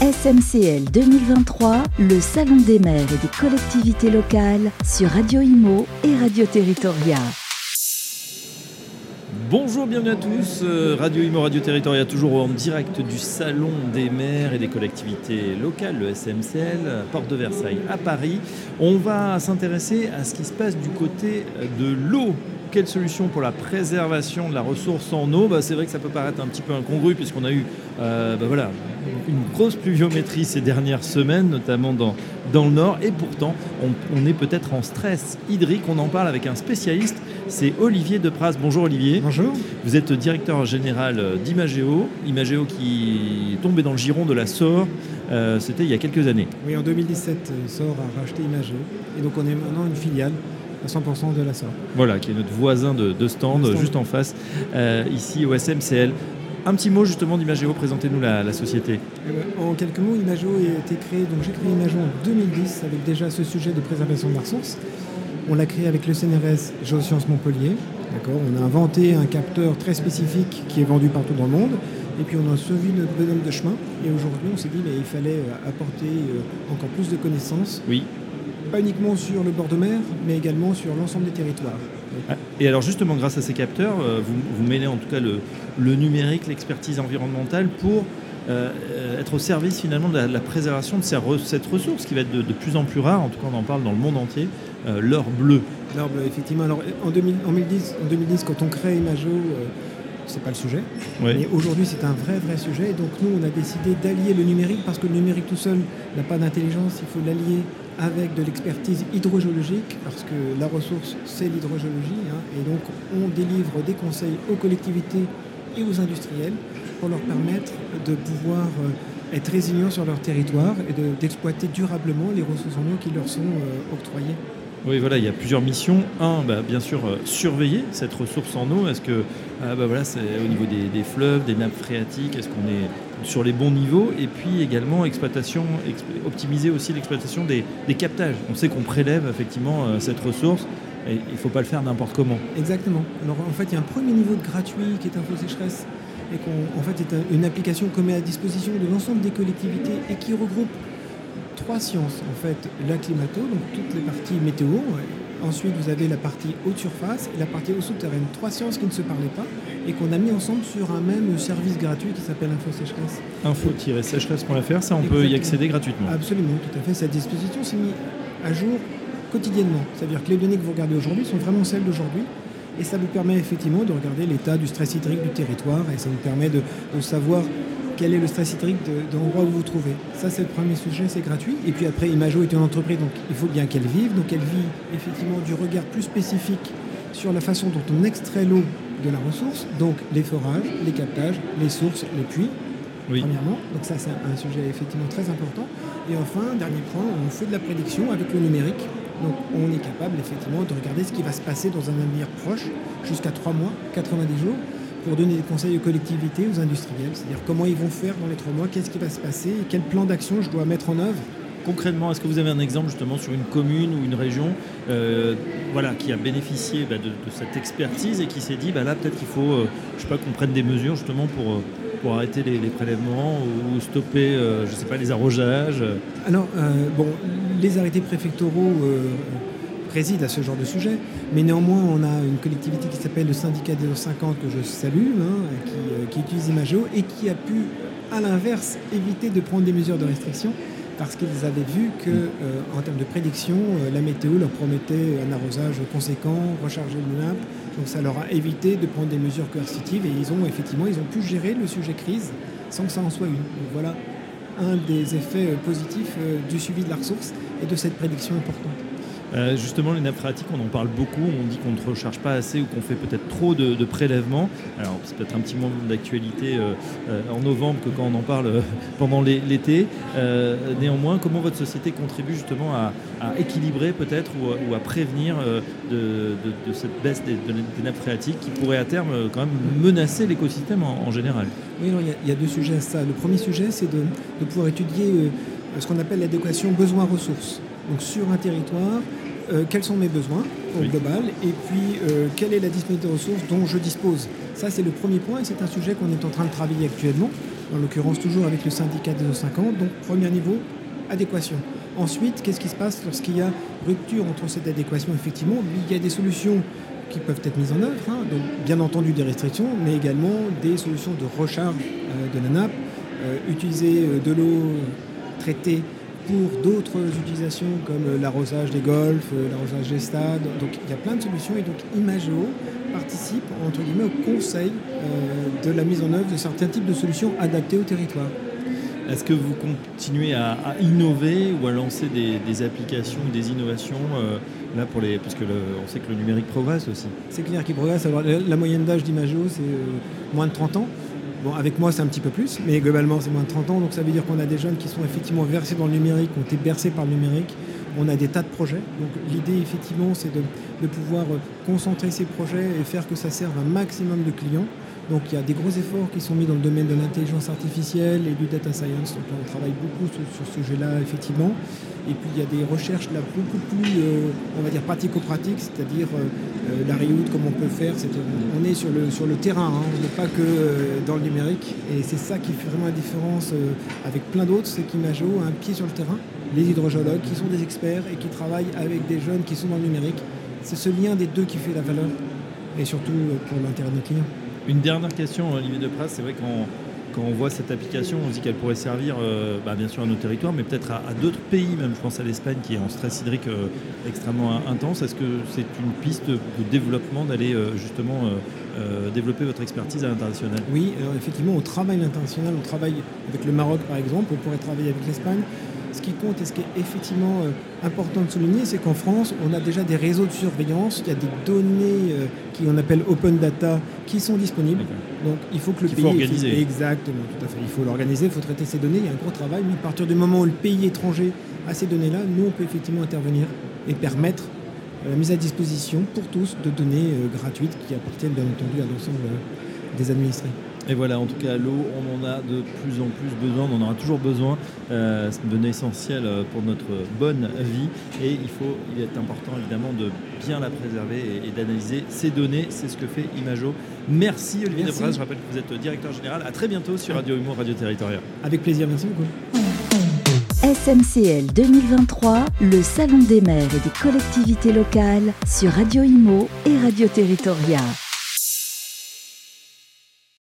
SMCL 2023, le Salon des maires et des collectivités locales sur Radio Imo et Radio Territoria. Bonjour, bienvenue à tous. Euh, Radio Imo, Radio Territoria, toujours en direct du Salon des maires et des collectivités locales, le SMCL, Porte de Versailles à Paris. On va s'intéresser à ce qui se passe du côté de l'eau quelle solution pour la préservation de la ressource en eau? Bah, C'est vrai que ça peut paraître un petit peu incongru puisqu'on a eu euh, bah, voilà, une grosse pluviométrie ces dernières semaines, notamment dans, dans le nord, et pourtant on, est peut-être en stress hydrique. On en parle avec un spécialiste, c'est Olivier Depras. Bonjour Olivier. Bonjour. Vous êtes directeur général d'Imagéo, Imagéo qui est tombé dans le giron de la SOR, euh, c'était il y a quelques années. Oui, en 2017, SOR a racheté Imagéo, et donc on est maintenant une filiale à 100% de la SOR. Voilà, qui est notre voisin de, stand, juste en face, euh, ici au SMCL. Un petit mot justement d'Imagéo, présentez-nous la, société. Eh ben, en quelques mots, Imagéo a été créé, donc j'ai créé Imagéo en 2010 avec déjà ce sujet de préservation de la ressource. On l'a créé avec le CNRS Géosciences Montpellier. On a inventé un capteur très spécifique qui est vendu partout dans le monde. Et puis on a suivi notre bonhomme de chemin. Et aujourd'hui, on s'est dit qu'il fallait euh, apporter euh, encore plus de connaissances. Oui pas uniquement sur le bord de mer, mais également sur l'ensemble des territoires. Ah, et alors justement, grâce à ces capteurs, euh, vous, vous mêlez en tout cas le, numérique, l'expertise environnementale pour euh, être au service finalement de la, préservation de cette ressource qui va être de, plus en plus rare, en tout cas on en parle dans le monde entier, euh, l'or bleu. L'or bleu, effectivement. Alors en, 2010, en 2010, quand on crée Imago, c'est pas le sujet. Mais aujourd'hui, c'est un vrai, vrai sujet. donc, nous, on a décidé d'allier le numérique parce que le numérique tout seul n'a pas d'intelligence. Il faut l'allier avec de l'expertise hydrogéologique parce que la ressource, c'est l'hydrogéologie. Hein. et donc, on délivre des conseils aux collectivités et aux industriels pour leur permettre de pouvoir euh, être résilients sur leur territoire et d'exploiter durablement les ressources en eau qui leur sont euh, octroyées. Oui, voilà, il y a plusieurs missions. Un, bah, bien sûr, euh, surveiller cette ressource en eau. Est-ce que, ah, bah, voilà, c'est au niveau des, fleuves, des nappes phréatiques, est-ce qu'on est sur les bons niveaux? Et puis également, exploitation, optimiser aussi l'exploitation des, captages. On sait qu'on prélève effectivement euh, cette ressource. Et il ne faut pas le faire n'importe comment. Exactement. Alors en fait, il y a un premier niveau de gratuit qui est Info Sécheresse et qu'en fait est une application qu'on met à disposition de l'ensemble des collectivités et qui regroupe trois sciences, en fait, la climato, donc toutes les parties météo. Ensuite, vous avez la partie haute surface et la partie eau souterraine. Trois sciences qui ne se parlaient pas et qu'on a mis ensemble sur un même service gratuit qui s'appelle Info Sécheresse. Info-sécheresse.fr, ça on peut y accéder gratuitement. Absolument, tout à fait. Cette disposition s'est mise à jour quotidiennement. C'est-à-dire que les données que vous regardez aujourd'hui sont vraiment celles d'aujourd'hui. Et ça vous permet effectivement de regarder l'état du stress hydrique du territoire et ça vous permet de savoir quel est le stress hydrique de, l'endroit où vous vous trouvez. Ça, c'est le premier sujet, c'est gratuit. Et puis après, Imago est une entreprise, donc il faut bien qu'elle vive. Donc elle vit effectivement du regard plus spécifique sur la façon dont on extrait l'eau de la ressource, donc les forages, les captages, les sources, les puits, premièrement. Donc ça, c'est un sujet effectivement très important. Et enfin, dernier point, on fait de la prédiction avec le numérique. Donc on est capable effectivement de regarder ce qui va se passer dans un avenir proche, jusqu'à 3 mois, 90 jours, pour donner des conseils aux collectivités, aux industriels, c'est-à-dire comment ils vont faire dans les trois mois, qu'est-ce qui va se passer, quel plan d'action je dois mettre en œuvre. Concrètement, est-ce que vous avez un exemple justement sur une commune ou une région euh, voilà, qui a bénéficié bah, de, cette expertise et qui s'est dit bah, là peut-être qu'il faut euh, je sais pas, qu'on prenne des mesures justement pour, euh, pour arrêter les, prélèvements ou stopper je sais pas, les arrosages Alors, bon, les arrêtés préfectoraux préside à ce genre de sujet. Mais néanmoins, on a une collectivité qui s'appelle le syndicat des 50 que je salue, hein, euh, qui, utilise Imageo et qui a pu, à l'inverse, éviter de prendre des mesures de restriction parce qu'ils avaient vu que, euh, en termes de prédiction, euh, la météo leur promettait un arrosage conséquent, recharger le nappe. Donc ça leur a évité de prendre des mesures coercitives et ils ont effectivement ils ont pu gérer le sujet crise sans que ça en soit une. Donc voilà un des effets positifs du suivi de la ressource et de cette prédiction importante. Euh, justement, les nappes phréatiques, on en parle beaucoup. On dit qu'on ne recharge pas assez ou qu'on fait peut-être trop de, prélèvements. Alors, c'est peut-être un petit moment d'actualité euh, euh, en novembre que quand on en parle pendant l'été. néanmoins, comment votre société contribue justement à, équilibrer peut-être ou, à prévenir de, cette baisse des, nappes phréatiques qui pourrait à terme quand même menacer l'écosystème en, général? Oui, il y, a deux sujets à ça. Le premier sujet, c'est de, de pouvoir étudier ce qu'on appelle l'adéquation besoin-ressources. Donc sur un territoire, euh, quels sont mes besoins au global et puis euh, quelle est la disponibilité de ressources dont je dispose? Ça, c'est le premier point et c'est un sujet qu'on est en train de travailler actuellement en l'occurrence toujours avec le syndicat des eaux 50. Donc premier niveau, adéquation. Ensuite, qu'est-ce qui se passe lorsqu'il y a rupture entre cette adéquation? Effectivement, il y a des solutions qui peuvent être mises en œuvre, hein. donc bien entendu des restrictions, mais également des solutions de recharge euh, de la nappe, utiliser de l'eau traitée pour d'autres utilisations comme l'arrosage des golfs, l'arrosage des stades. Donc il y a plein de solutions et donc Imageo participe entre guillemets au conseil de la mise en œuvre de certains types de solutions adaptées au territoire. Est-ce que vous continuez à, innover ou à lancer des, applications ou des innovations euh, là pour les parce que on sait que le numérique progresse aussi? C'est clair qu'il progresse. Alors, la, moyenne d'âge d'Imageo c'est euh, moins de 30 ans. Bon, avec moi, c'est un petit peu plus, mais globalement, c'est moins de 30 ans. Donc, ça veut dire qu'on a des jeunes qui sont effectivement versés dans le numérique, ont été bercés par le numérique. On a des tas de projets. Donc, l'idée, effectivement, c'est de, de, pouvoir euh, concentrer ces projets et faire que ça serve un maximum de clients. Donc il y a des gros efforts qui sont mis dans le domaine de l'intelligence artificielle et du data science. Donc on travaille beaucoup sur, ce sujet-là, effectivement. Et puis il y a des recherches là beaucoup plus, euh, on va dire, pratico-pratiques, c'est-à-dire euh, euh, la reroute, comment on peut faire. on est sur le, terrain, hein. on n'est pas que dans le numérique. Et c'est ça qui fait vraiment la différence avec plein d'autres, c'est qu'Imageo a un pied sur le terrain. Les hydrogéologues qui sont des experts et qui travaillent avec des jeunes qui sont dans le numérique. C'est ce lien des deux qui fait la valeur et surtout pour l'intérêt des clients. Une dernière question, Olivier Depras, c'est vrai qu'on quand on voit cette application, on se dit qu'elle pourrait servir euh, bah, bien sûr à nos territoires, mais peut-être à, d'autres pays, même je pense à l'Espagne qui est en stress hydrique euh, extrêmement intense. Est-ce que c'est une piste de développement d'aller euh, justement développer votre expertise à l'international? Oui, effectivement, on travaille à l'international, on travaille avec le Maroc par exemple, on pourrait travailler avec l'Espagne. Ce qui compte et ce qui est effectivement euh, important de souligner, c'est qu'en France, on a déjà des réseaux de surveillance, il y a des données euh, qui on appelle open data qui sont disponibles. Donc il faut que le pays. Faut organiser. Exactement, tout à fait. Il faut l'organiser, il faut traiter ces données, il y a un gros travail, mais à partir du moment où le pays étranger a ces données-là, nous on peut effectivement intervenir et permettre euh, la mise à disposition pour tous de données gratuites qui appartiennent bien entendu à l'ensemble des administrés. Et voilà, en tout cas, l'eau, on en a de plus en plus besoin, on en aura toujours besoin. Euh, c'est une donnée essentielle euh, pour notre bonne vie. Et il, faut, il est important, évidemment, de bien la préserver et, d'analyser ces données. C'est ce que fait Imago. Merci, Olivier Debras. Je rappelle que vous êtes directeur général. À très bientôt sur Radio Humour, Radio Territorial. Avec plaisir, merci beaucoup. SMCL 2023, le Salon des maires et des collectivités locales sur Radio Imo et Radio Territoria.